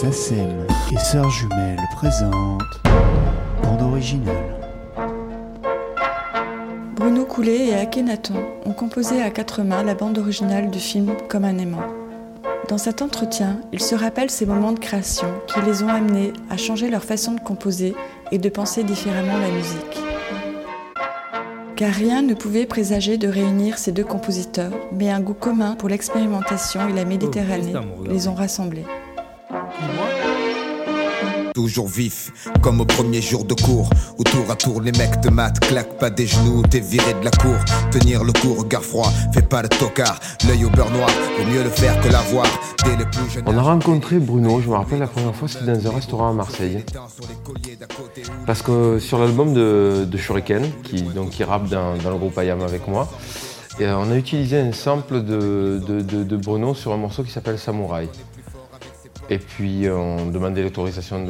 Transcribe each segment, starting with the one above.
SACEM et Sœurs Jumelles présentent Bande originale. Bruno Coulet et Akhenaton ont composé à quatre mains la bande originale du film Comme un aimant. Dans cet entretien, ils se rappellent ces moments de création qui les ont amenés à changer leur façon de composer et de penser différemment la musique. Car rien ne pouvait présager de réunir ces deux compositeurs, mais un goût commun pour l'expérimentation et la Méditerranée les ont rassemblés. Toujours vif, comme au premier jour de cours, où tour à tour les mecs te matent, claquent pas des genoux, t'es viré de la cour. Tenir le coup, regard froid, fais pas le tocard, l'œil au beurre noir, vaut mieux le faire que l'avoir. Dès le plus jeune On a rencontré Bruno, je me rappelle la première fois, c'était dans un restaurant à Marseille. Parce que sur l'album de, de Shuriken, qui, donc, qui rappe dans, dans le groupe Ayam avec moi, et, euh, on a utilisé un sample de, de- de- de Bruno sur un morceau qui s'appelle Samouraï. Et puis euh, on demandait l'autorisation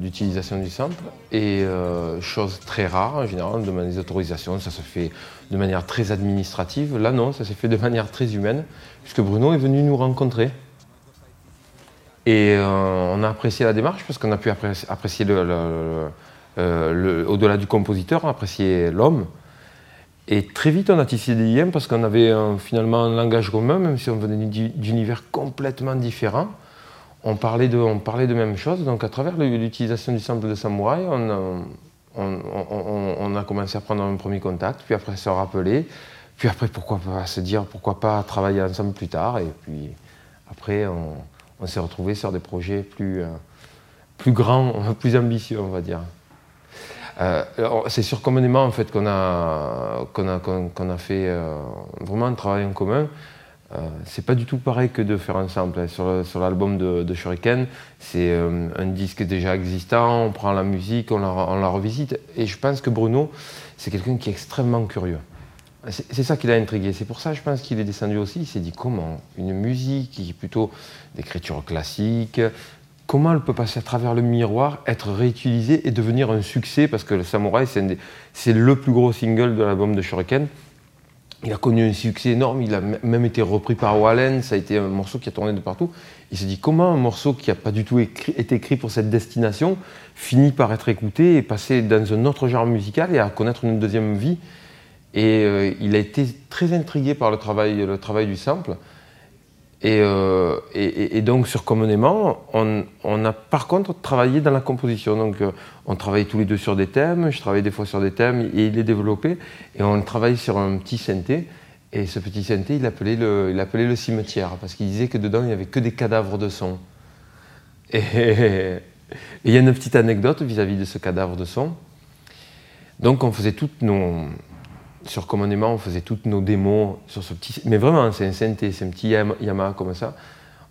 d'utilisation du sample. Et euh, chose très rare, en général, on demande des autorisations, ça se fait de manière très administrative. Là non, ça s'est fait de manière très humaine, puisque Bruno est venu nous rencontrer. Et euh, on a apprécié la démarche parce qu'on a pu appré- apprécier au-delà du compositeur, apprécier l'homme. Et très vite, on a tissé des liens parce qu'on avait finalement un langage commun, même si on venait d'uni- d'univers complètement différents. On parlait, de, même chose. Donc, à travers l'utilisation du sample de Samouraï, on a, on- a commencé à prendre un premier contact, puis après se rappeler, puis après, pourquoi pas se dire, pourquoi pas travailler ensemble plus tard. Et puis après, on, s'est retrouvés sur des projets plus, euh, grands, plus ambitieux, on va dire. Euh, c'est sur Communément en fait qu'on a, fait euh, vraiment un travail en commun. Euh, c'est pas du tout pareil que de faire un sample. hein. Sur, l'album de, Shuriken, c'est euh, un disque déjà existant, on prend la musique, on la, revisite. Et je pense que Bruno, c'est quelqu'un qui est extrêmement curieux. C'est ça qui l'a intrigué. C'est pour ça, je pense qu'il est descendu aussi. Il s'est dit comment une musique qui est plutôt d'écriture classique, comment elle peut passer à travers le miroir, être réutilisée et devenir un succès? Parce que le Samouraï, c'est le plus gros single de l'album de Shuriken. Il a connu un succès énorme, il a même été repris par Wallen, ça a été un morceau qui a tourné de partout. Il s'est dit comment un morceau qui n'a pas du tout été écrit pour cette destination finit par être écouté et passer dans un autre genre musical et à connaître une deuxième vie? Et euh, il a été très intrigué par le travail, le travail du sample. Et, euh, et- donc sur Communément, on, on a par contre travaillé dans la composition. Donc euh, on travaillait tous les deux sur des thèmes, je travaillais des fois sur des thèmes et il les développait. Et on travaillait sur un petit synthé. Et ce petit synthé, il appelait le, il appelait le cimetière parce qu'il disait que dedans il n'y avait que des cadavres de son. Et il y a une petite anecdote vis-à-vis de ce cadavre de son. Donc on faisait toutes nos, sur Communément, on faisait toutes nos démos sur ce petit. Mais vraiment, c'est un synthé, c'est un petit Yam- Yamaha comme ça.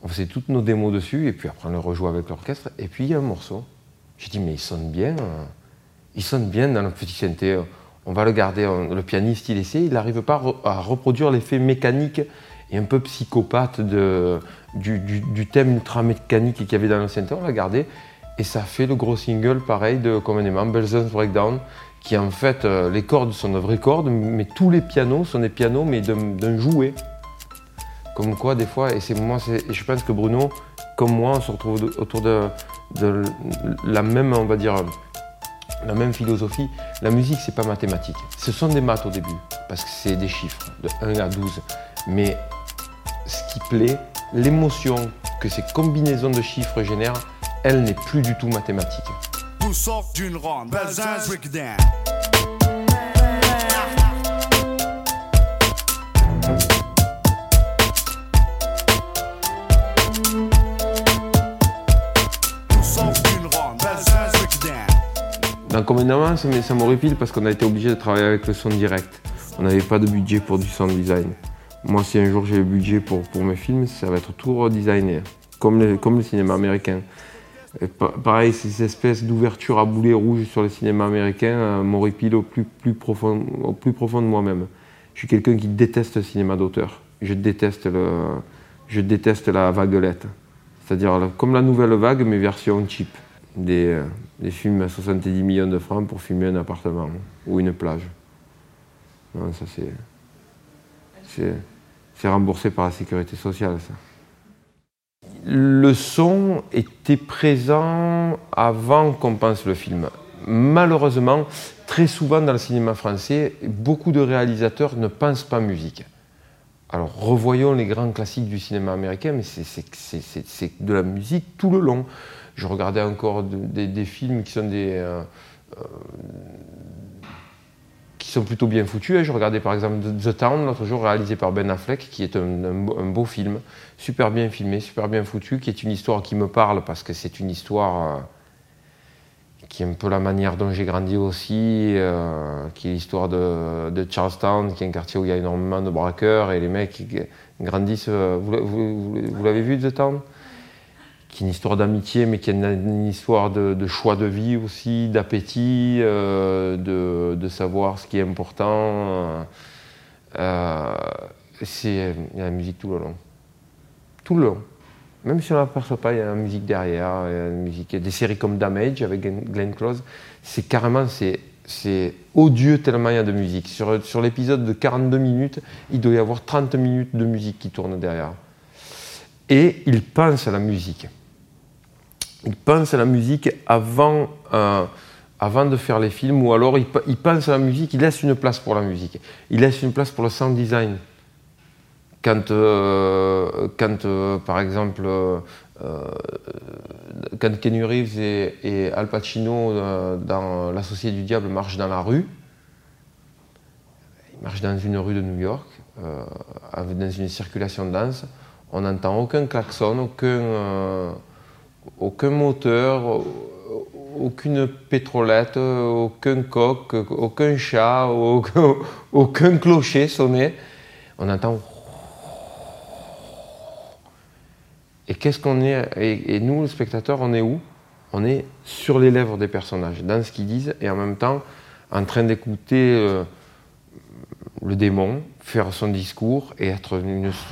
On faisait toutes nos démos dessus, et puis après on le rejoue avec l'orchestre. Et puis il y a un morceau. J'ai dit, mais il sonne bien. euh, Il sonne bien dans le petit synthé. On va le garder. Le pianiste, il essaie, il n'arrive pas à re- à reproduire l'effet mécanique et un peu psychopathe du- du thème ultra mécanique qu'il y avait dans le synthé. On l'a gardé. Et ça fait le gros single, pareil, de Communément, Belzon's Breakdown qui en fait, euh, les cordes sont de vraies cordes, mais tous les pianos sont des pianos, mais d'un jouet. Comme quoi, des fois, et c'est moi, je pense que Bruno, comme moi, on se retrouve autour de, de la même, on va dire, la même philosophie. La musique, c'est pas mathématique. Ce sont des maths au début, parce que c'est des chiffres, de 1 à 12. Mais ce qui plaît, l'émotion que ces combinaisons de chiffres génèrent, elle n'est plus du tout mathématique. Dans Communément, ça, m'horripile parce qu'on a été obligé de travailler avec le son direct. On n'avait pas de budget pour du sound design. Moi, si un jour j'ai le budget pour, pour mes films, ça va être tout redesigné, comme le, comme le cinéma américain. Pareil, ces espèces d'ouvertures à boulets rouges sur le cinéma américain euh, m'horripilent au plus, profond, au plus profond de moi-même. Je suis quelqu'un qui déteste le cinéma d'auteur. Je déteste, le, je déteste la vaguelette. C'est-à-dire comme la nouvelle vague, mais version cheap. Des, euh, des films à 70 millions de francs pour filmer un appartement ou une plage. Non, ça. C'est, c'est remboursé par la sécurité sociale, ça. Le son était présent avant qu'on pense le film. Malheureusement, très souvent dans le cinéma français, beaucoup de réalisateurs ne pensent pas musique. Alors revoyons les grands classiques du cinéma américain, mais c'est de la musique tout le long. Je regardais encore des, films qui sont des, euh, euh, qui sont plutôt bien foutus. Je regardais par exemple The Town l'autre jour, réalisé par Ben Affleck, qui est un, beau film, super bien filmé, super bien foutu, qui est une histoire qui me parle parce que c'est une histoire euh, qui est un peu la manière dont j'ai grandi aussi, euh, qui est l'histoire de, Charlestown, qui est un quartier où il y a énormément de braqueurs et les mecs grandissent. Euh, vous l'avez vu The Town? Qui est une histoire d'amitié, mais qui est une, histoire de, choix de vie aussi, d'appétit, euh, de, savoir ce qui est important. Euh, c'est la musique tout le long. Tout le long. Même si on ne l'aperçoit pas, il y a la musique derrière. Il y a musique. des séries comme Damage avec Glenn Close. C'est carrément, c'est, odieux tellement il y a de musique. Sur, sur l'épisode de 42 minutes, il doit y avoir 30 minutes de musique qui tourne derrière. Et il pense à la musique il pense à la musique avant, euh, avant de faire les films, ou alors il, pense à la musique, il laisse une place pour la musique. Il laisse une place pour le sound design. Quand, euh, quand euh, par exemple, quand Kenny Reeves et, Al Pacino dans L'Associé du Diable marchent dans la rue, ils marchent dans une rue de New York, dans une circulation dense, on n'entend aucun klaxon, aucun aucun moteur, aucune pétrolette, aucun coq, aucun chat, aucun, clocher sonner. On entend. Et qu'est-ce qu'on est et, nous, le spectateur, on est où? On est sur les lèvres des personnages, dans ce qu'ils disent, et en même temps en train d'écouter euh, le démon faire son discours et être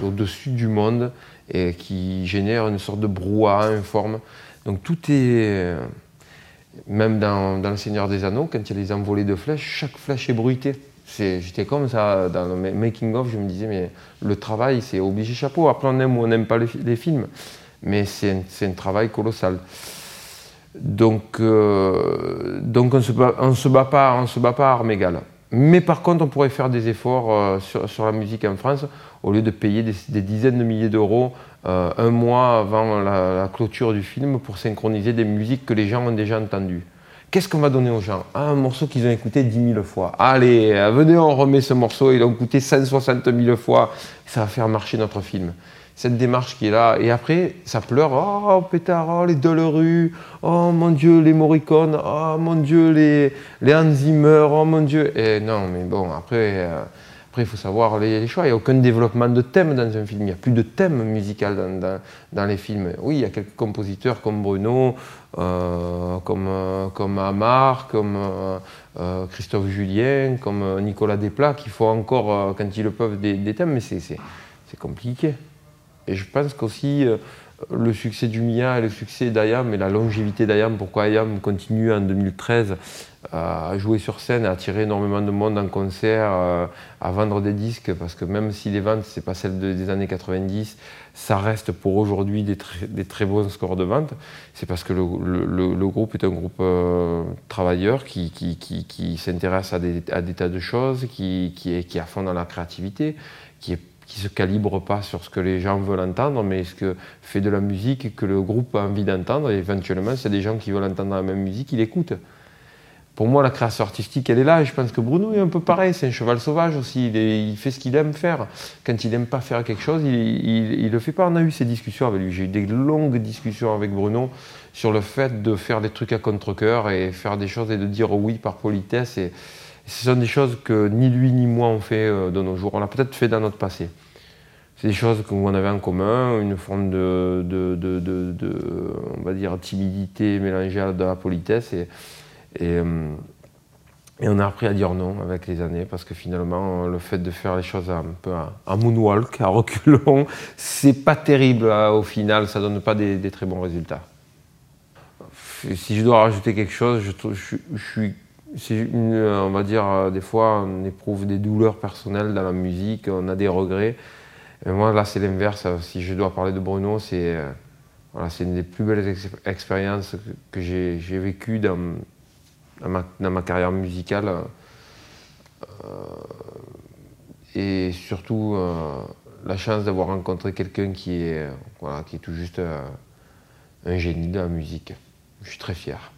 au-dessus du monde et qui génère une sorte de brouhaha informe. Donc tout est, même dans, Le Seigneur des Anneaux, quand il y a les envolées de flèches, chaque flèche est bruitée. J'étais comme ça dans le making-of, je me disais, mais le travail, c'est obligé chapeau. Après, on aime ou on n'aime pas les, films, mais c'est un, travail colossal. Donc, euh, donc on ne se, se, bat pas, on se bat pas à armes égales. Mais par contre, on pourrait faire des efforts euh, sur, la musique en France, au lieu de payer des, dizaines de milliers d'euros euh, un mois avant la, clôture du film pour synchroniser des musiques que les gens ont déjà entendues. Qu'est-ce qu'on va donner aux gens? Ah, Un morceau qu'ils ont écouté 10 000 fois. Allez, venez, on remet ce morceau, ils l'ont écouté 160 000 fois, ça va faire marcher notre film cette démarche qui est là. Et après, ça pleure. Oh, pétard, oh, les Dollerus, oh mon Dieu, les Morricone, oh mon Dieu, les, les oh mon Dieu. Et non, mais bon, après, euh, après il faut savoir les, choix. Il n'y a aucun développement de thème dans un film. Il n'y a plus de thème musical dans, dans, les films. Oui, il y a quelques compositeurs comme Bruno, euh, comme, euh, comme Amar, comme Christophe Julien, comme Nicolas Desplat, qui font encore, quand ils le peuvent, des, des thèmes, mais c'est compliqué. Et je pense qu'aussi euh, le succès du Mia et le succès d'Ayam et la longévité d'Ayam, pourquoi Ayam continue en 2013 à jouer sur scène, à attirer énormément de monde en concert, euh, à vendre des disques, parce que même si les ventes, c'est pas celles des années 90, ça reste pour aujourd'hui des, très bons scores de vente, c'est parce que le, groupe est un groupe euh, travailleur qui, s'intéresse à des, à des, tas de choses, qui, est, qui est à fond dans la créativité, qui est qui se calibre pas sur ce que les gens veulent entendre, mais ce que fait de la musique que le groupe a envie d'entendre. Et éventuellement, c'est des gens qui veulent entendre la même musique, ils l'écoutent. Pour moi, la création artistique, elle est là. Et je pense que Bruno est un peu pareil. C'est un cheval sauvage aussi. Il, fait ce qu'il aime faire. Quand il n'aime pas faire quelque chose, il ne le fait pas. On a eu ces discussions avec lui. J'ai eu des longues discussions avec Bruno sur le fait de faire des trucs à contre-coeur et faire des choses et de dire oui par politesse. Ce sont des choses que ni lui ni moi on fait euh, de nos jours. On l'a peut-être fait dans notre passé. C'est des choses qu'on avait en commun, une forme de, de, on va dire, timidité mélangée à de la politesse. Et, euh, et, on a appris à dire non avec les années, parce que finalement, le fait de faire les choses un peu en moonwalk, à reculons, c'est pas terrible hein, au final, ça donne pas des, très bons résultats. Si je dois rajouter quelque chose, je suis c'est on va dire, euh, des fois, on éprouve des douleurs personnelles dans la musique, on a des regrets. moi, là, c'est l'inverse. Si je dois parler de Bruno, c'est, euh, une des plus belles ex- expériences que, j'ai vécues dans, ma, carrière musicale. Euh, et surtout, euh, la chance d'avoir rencontré quelqu'un qui est, euh, voilà, qui est tout juste euh, un génie de la musique. Je suis très fier.